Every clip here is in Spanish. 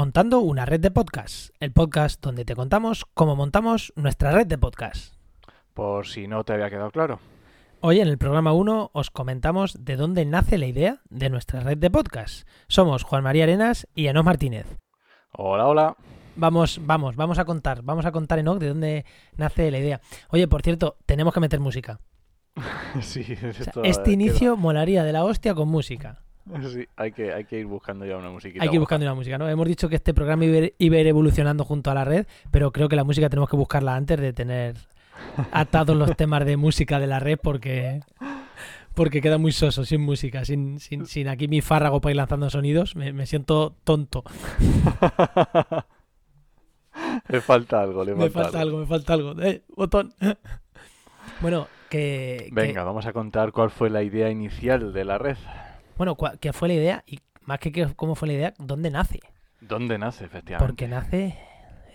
Montando una red de podcast, el podcast donde te contamos cómo montamos nuestra red de podcast. Por si no te había quedado claro. Hoy en el programa 1 os comentamos de dónde nace la idea de nuestra red de podcast. Somos Juan María Arenas y Enoch Martínez. Hola, hola. Vamos, vamos, vamos a contar, vamos a contar Enoch de dónde nace la idea. Oye, por cierto, tenemos que meter música. sí, O sea, esto, este inicio molaría de la hostia con música. Sí, hay que, hay que ir buscando ya una musiquita. Hay que ir buscando una música, ¿no? Hemos dicho que este programa iba a ir- iba a ir evolucionando junto a la red, pero creo que la música tenemos que buscarla antes de tener atados los temas de música de la red porque porque queda muy soso sin música, sin, sin, sin aquí mi fárrago para ir lanzando sonidos, me, me siento tonto. le falta algo, le Me falta, falta algo, me falta algo. ¡Eh, botón! Bueno, que, que- Venga, vamos a contar cuál fue la idea inicial de la red. Bueno, ¿qué fue la idea? Y más que, que cómo fue la idea, ¿dónde nace? ¿Dónde nace, efectivamente? Porque nace...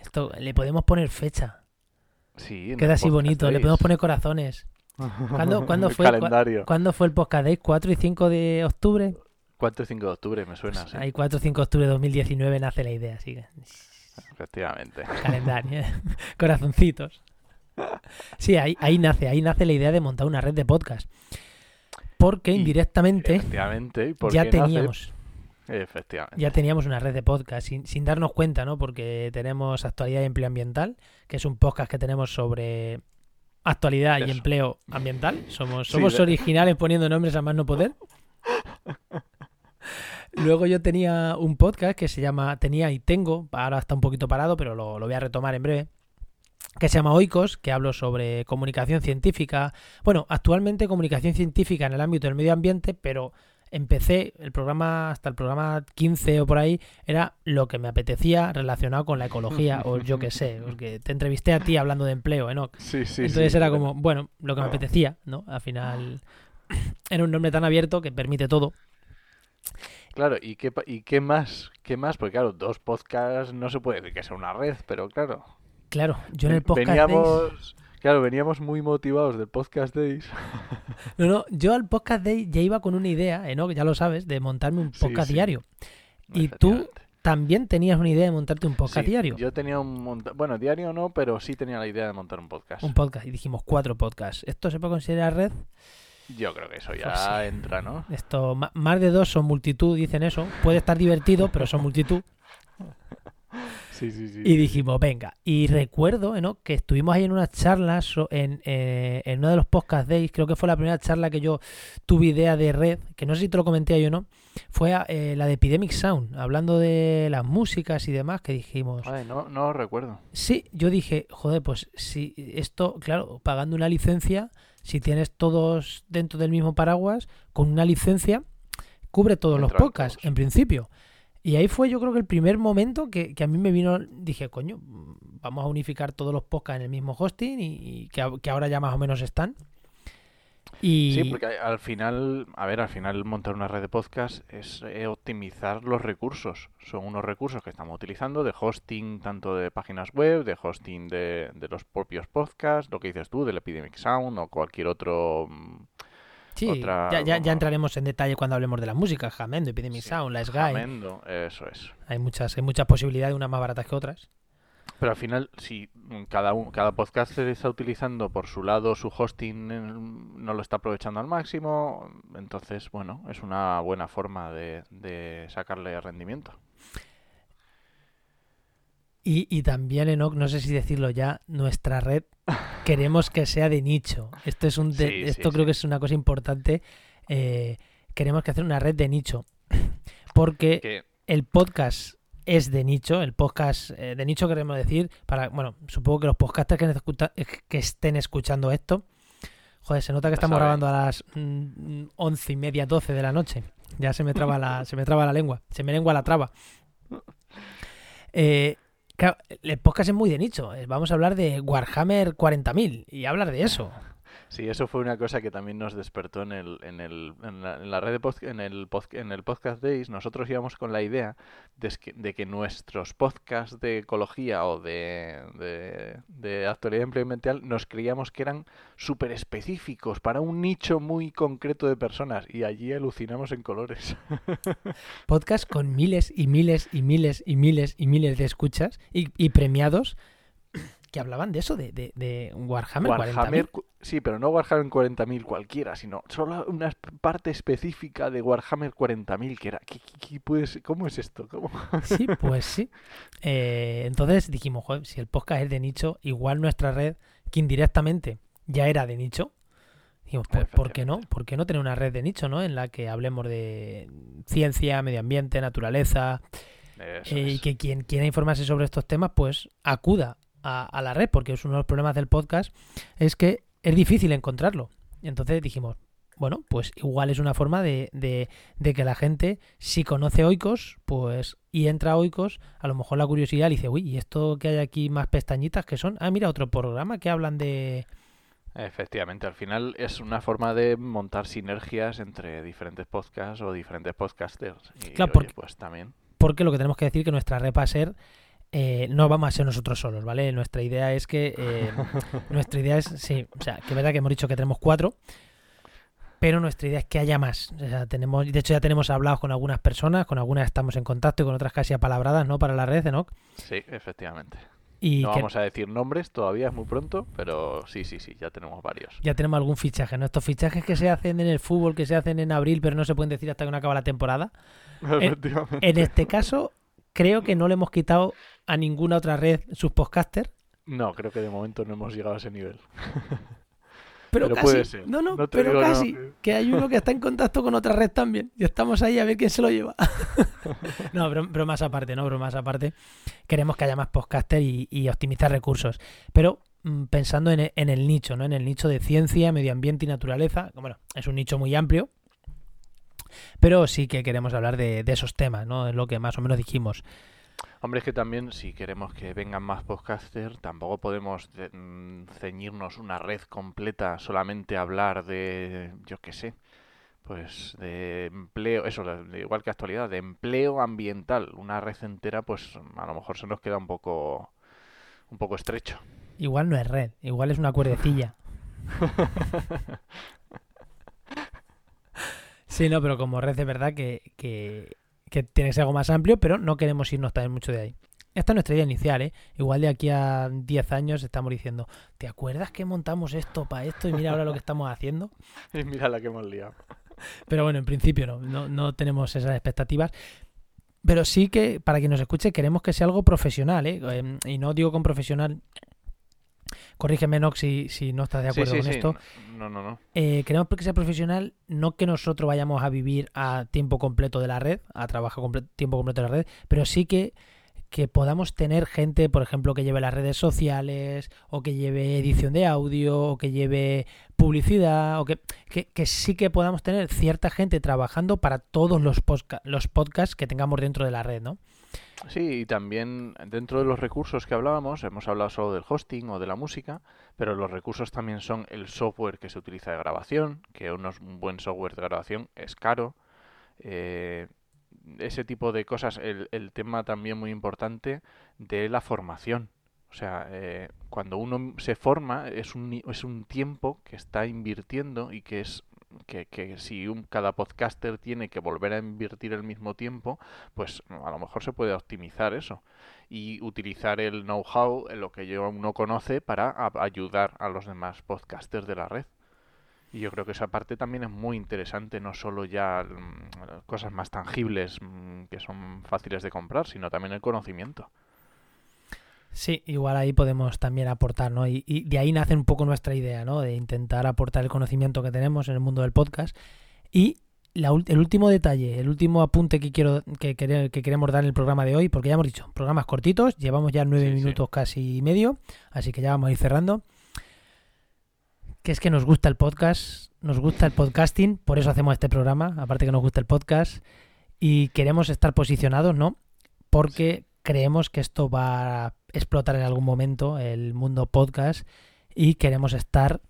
Esto, le podemos poner fecha. Sí, Queda así bonito, le podemos poner corazones. ¿Cuándo- fue? ¿Cu- calendario. ¿Cuándo fue el Podcast Day? ¿4 y 5 de octubre? 4 y 5 de octubre, me suena, sí. Ahí 4 y 5 de octubre de 2019 nace la idea, así que Efectivamente. calendario, corazoncitos. Sí, ahí, ahí nace, ahí nace la idea de montar una red de podcast. Porque Y- indirectamente Efectivamente. ¿y por ya nace? teníamos, Efectivamente. ya teníamos una red de podcast sin, sin darnos cuenta, ¿no? Porque tenemos actualidad y empleo ambiental, que es un podcast que tenemos sobre actualidad y empleo ambiental. Somos, Sí, somos de- originales poniendo nombres a más no poder. Luego yo tenía un podcast que se llama, tenía y tengo, ahora está un poquito parado, pero lo, lo voy a retomar en breve, que se llama Oikos, que hablo sobre comunicación científica. Bueno, actualmente comunicación científica en el ámbito del medio ambiente, pero empecé el programa, hasta el programa 15 o por ahí, era lo que me apetecía relacionado con la ecología, o yo qué sé, porque te entrevisté a ti hablando de empleo, Enoch. Sí, sí, Entonces sí, era como, bueno, lo que me apetecía, ¿no? Al final era un nombre tan abierto que permite todo. Claro, ¿y qué, ¿y qué más? ¿Qué más? Porque claro, dos podcasts no se puede decir que sea una red, pero claro. Claro, yo en el podcast Days- veníamos, claro, veníamos muy motivados del podcast Days. No, no, yo al podcast Day ya iba con una idea, Enoch, ya lo sabes, de montarme un Sí, podcast sí. diario. Y tú también tenías una idea de montarte un podcast Sí, diario. Yo tenía un monta- bueno, diario no, pero sí tenía la idea de montar un podcast. Un podcast. Y dijimos cuatro podcasts. ¿Esto se puede considerar red? Yo creo que eso ya Pues sí. entra, ¿no? Esto, más de dos son multitud, dicen eso. Puede estar divertido, pero son multitud. Sí, sí, sí. Y dijimos, venga. Y recuerdo ¿no? que estuvimos ahí en unas charlas so- en, eh, en uno de los podcast days. Creo que fue la primera charla que yo tuve idea de red, que no sé si te lo comenté yo o no. Fue eh, la de Epidemic Sound, hablando de las músicas y demás, que dijimos. Ay, no, no recuerdo. Sí, yo dije, joder, pues si esto, claro, pagando una licencia, si tienes todos dentro del mismo paraguas, con una licencia, cubre todos los podcasts, en principio. Y ahí fue yo creo que el primer momento que, que a mí me vino, dije, coño, mm, vamos a unificar todos los podcasts en el mismo hosting y, que, ahora ya más o menos están. Y Sí, porque al final, a ver, al final montar una red de podcast es eh, optimizar los recursos. Son unos recursos que estamos utilizando de hosting tanto de páginas web, de hosting de, de los propios podcasts, lo que dices tú, del Epidemic Sound o cualquier otro... sí, otra- ya, ya, ya vamos. entraremos en detalle cuando hablemos de la música, Jamendo, Epidemic sí, Sound, La Sky. Jamendo, eso es. Hay muchas, hay muchas posibilidades, unas más baratas que otras. Pero al final, si cada, un- cada podcaster está utilizando por su lado su hosting, no lo está aprovechando al máximo, entonces, bueno, es una buena forma de, de sacarle rendimiento. Y, y también, Enoch, no sé si decirlo ya, nuestra red queremos que sea de nicho. Esto es un de- Sí, sí, esto creo sí. que es una cosa importante. eh, queremos que hacer una red de nicho. Porque Que, el podcast es de nicho. El podcast eh, de nicho queremos decir, para, bueno, supongo que los podcasters que, estén escuchando esto, joder, se nota que estamos grabando a las mm, once y media, doce de la noche. Ya se me traba la, se me traba la lengua, se me lengua la traba. Eh, el podcast es muy de nicho. eh, Vamos a hablar de Warhammer 40.000 y hablar de eso. Sí, eso fue una cosa que también nos despertó en el, en el, en la, en la red de pod- en el, pod- en el podcast Days. Nosotros íbamos con la idea de, de que nuestros podcasts de ecología o de, de, de actualidad empleomental nos creíamos que eran súper específicos para un nicho muy concreto de personas y allí alucinamos en colores. Podcast con miles y miles y miles y miles y miles de escuchas y, y premiados que hablaban de eso, de, de, de Warhammer, 40.000. Warhammer, cu- sí, pero no Warhammer 40.000 cualquiera, sino solo una parte específica de Warhammer 40.000 que era, ¿qué, qué- qué? ¿cómo es esto? ¿Cómo? Sí, pues sí. Eh, entonces dijimos, joder, si el podcast es de nicho, igual nuestra red, que indirectamente ya era de nicho, dijimos, pues, ¿por qué no? ¿Por qué no tener una red de nicho, ¿no? En la que hablemos de ciencia, medio ambiente, naturaleza, eh, y que quien quiera informarse sobre estos temas, pues acuda a, a la red, porque es uno de los problemas del podcast, es que es difícil encontrarlo. Y entonces dijimos, bueno, pues igual es una forma de, de- de que la gente, si conoce Oikos, pues y entra a Oikos, a lo mejor la curiosidad le dice, uy, ¿y esto que hay aquí más pestañitas que son? Ah, mira, otro programa que hablan de... Efectivamente, al final es una forma de montar sinergias entre diferentes podcasts o diferentes podcasters. Y Claro, oye, porque- pues también. Porque lo que tenemos que decir que nuestra red va a ser... eh, no vamos a ser nosotros solos, ¿vale? Nuestra idea es que... eh, nuestra idea es, sí, o sea, que es verdad que hemos dicho que tenemos cuatro, pero nuestra idea es que haya más. O sea, tenemos, de hecho ya tenemos hablados con algunas personas, con algunas estamos en contacto y con otras casi apalabradas, ¿no? Para la red, ¿no? Sí, efectivamente. Y No que vamos a decir nombres, todavía es muy pronto, pero sí, sí, sí, ya tenemos varios. ya tenemos algún fichaje, ¿no? Estos fichajes que se hacen en el fútbol, que se hacen en abril, pero no se pueden decir hasta que no acaba la temporada. Efectivamente. En este caso, creo que no le hemos quitado a ninguna otra red sus podcasters. No, creo que de momento no hemos llegado a ese nivel. Pero, Pero casi. puede ser. No, no, No pero digo no. casi. Que hay uno que está en contacto con otra red también. Y estamos ahí a ver quién se lo lleva. no, bro- bromas aparte, ¿no? Bromas aparte. Queremos que haya más podcaster y, y optimizar recursos. Pero mm, pensando en, e- en el nicho, ¿no? En el nicho de ciencia, medio ambiente y naturaleza. Bueno, es un nicho muy amplio. Pero sí que queremos hablar de, de esos temas, ¿no? Es lo que más o menos dijimos. Hombre, es que también si queremos que vengan más podcasters, tampoco podemos de- mm, ceñirnos una red completa solamente a hablar de, yo qué sé, pues de empleo, eso, de- igual que actualidad, de empleo ambiental. Una red entera, pues a lo mejor se nos queda un poco, un poco estrecho. Igual no es red, igual es una cuerdecilla. Sí, no, pero como red de verdad que, que, que tiene que ser algo más amplio, pero no queremos irnos también mucho de ahí. Esta es nuestra idea inicial, ¿eh? Igual de aquí a 10 años estamos diciendo, ¿te acuerdas que montamos esto para esto y mira ahora lo que estamos haciendo? Y mira la que hemos liado. Pero bueno, en principio no, no, no tenemos esas expectativas. Pero sí que, para quien nos escuche, queremos que sea algo profesional, ¿eh? Em, Y no digo con profesional, corrígeme, Nox, si, si no estás de acuerdo sí, con sí. esto. No, no, no. Eh, queremos que sea profesional, no que nosotros vayamos a vivir a tiempo completo de la red, a trabajar tiempo completo de la red, pero sí que, que podamos tener gente, por ejemplo, que lleve las redes sociales, o que lleve edición de audio, o que lleve publicidad, o que, que, que sí que podamos tener cierta gente trabajando para todos los, los podcasts que tengamos dentro de la red, ¿no? Sí, y también dentro de los recursos que hablábamos, hemos hablado solo del hosting o de la música, pero los recursos también son el software que se utiliza de grabación, que unos- un buen software de grabación es caro. eh, ese tipo de cosas, el, el tema también muy importante de la formación. O sea, eh, cuando uno se forma es un, es un tiempo que está invirtiendo y que es que, que si un, cada podcaster tiene que volver a invertir el mismo tiempo, pues a lo mejor se puede optimizar eso y utilizar el know-how, eh, lo que uno conoce, para ayudar a los demás podcasters de la red. Y yo creo que esa parte también es muy interesante, no solo ya mm, cosas más tangibles mm, que son fáciles de comprar, sino también el conocimiento. Sí, igual ahí podemos también aportar, ¿no? Y, y de ahí nace un poco nuestra idea, ¿no? De intentar aportar el conocimiento que tenemos en el mundo del podcast. Y la el último detalle, el último apunte que quiero que, quere- que queremos dar en el programa de hoy, porque ya hemos dicho, programas cortitos, llevamos ya nueve Sí, sí. minutos casi y medio, así que ya vamos a ir cerrando. Que es que nos gusta el podcast, nos gusta el podcasting, por eso hacemos este programa, aparte que nos gusta el podcast, y queremos estar posicionados, ¿no? Porque creemos que esto va a explotar en algún momento el mundo podcast y queremos estar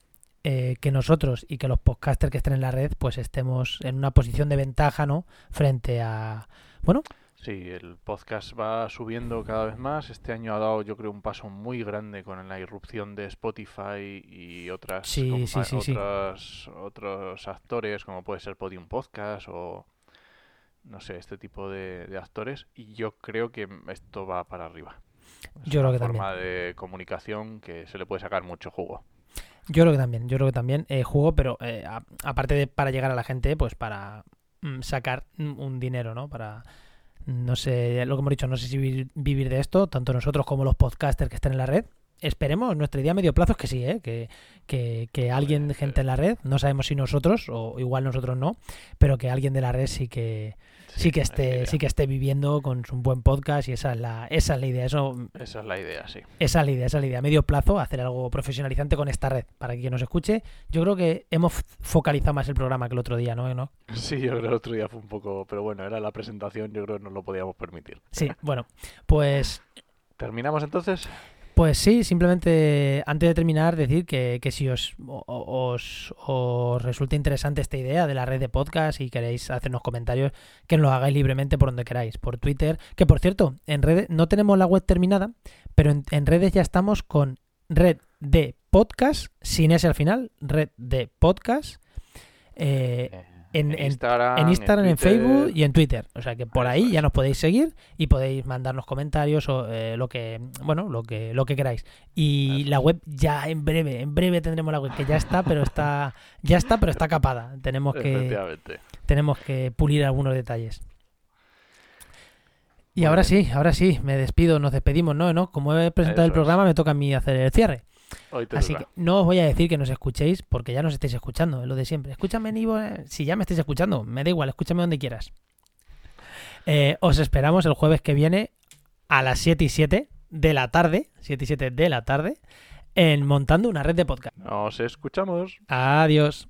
eh, que nosotros y que los podcasters que estén en la red pues estemos en una posición de ventaja, ¿no? Frente a, bueno, Sí, el podcast va subiendo cada vez más. Este año ha dado, yo creo, un paso muy grande con la irrupción de Spotify y otras Sí, sí, sí. otras- otros actores, como puede ser Podium Podcast o no sé, este tipo de, de actores. Y yo creo que esto va para arriba. Es Yo creo que también. forma de comunicación que se le puede sacar mucho jugo. Yo creo que también, yo creo que también eh, juego, pero eh, a- aparte de para llegar a la gente, pues para mm, sacar mm, un dinero, ¿no? Para, no sé, lo que hemos dicho, no sé si vivir, vivir de esto, tanto nosotros como los podcasters que estén en la red. Esperemos, nuestra idea a medio plazo es que sí, ¿eh? que, que, que alguien, gente en la red, no sabemos si nosotros, o igual nosotros no, pero que alguien de la red sí que, sí que esté, sí que esté viviendo con un buen podcast y esa es la, esa es la idea, eso Esa es la idea, sí. esa es la idea, esa es la idea. A medio plazo, hacer algo profesionalizante con esta red, para que quien nos escuche. Yo creo que hemos focalizado más el programa que el otro día, ¿no? ¿No? Sí, yo creo que el otro día fue un poco... Pero bueno, era la presentación, yo creo que nos lo podíamos permitir. Sí, bueno, pues, ¿Terminamos entonces? Pues sí, simplemente antes de terminar, decir que, que si os, os, os resulta interesante esta idea de la red de podcast y queréis hacernos comentarios, que nos lo hagáis libremente por donde queráis, por Twitter, que por cierto, en redes no tenemos la web terminada, pero en, en redes ya estamos con red de podcast, sin ese al final, red de podcast. eh, En- en- Instagram, en Instagram, en. Facebook y en Twitter. O sea que por ahí ya nos podéis seguir y podéis mandarnos comentarios o eh, lo que bueno lo que lo que queráis. Y Eso la web ya en breve, en breve tendremos la web que ya está, pero está ya está, pero está capada. Tenemos que tenemos que pulir algunos detalles. Y Muy ahora bien. sí, ahora sí, me despido, nos despedimos, ¿no? ¿no? Como he presentado el es. programa, me toca a mí hacer el cierre. Hoy te Así toca. que no os voy a decir que nos escuchéis porque ya nos estáis escuchando, es lo de siempre. Escúchame en Ivo, eh, si ya me estáis escuchando, me da igual, escúchame donde quieras. Eh, os esperamos el jueves que viene a las 7 y 7 de la tarde, 7 y 7 de la tarde, en Montando una red de podcast. Nos escuchamos. Adiós.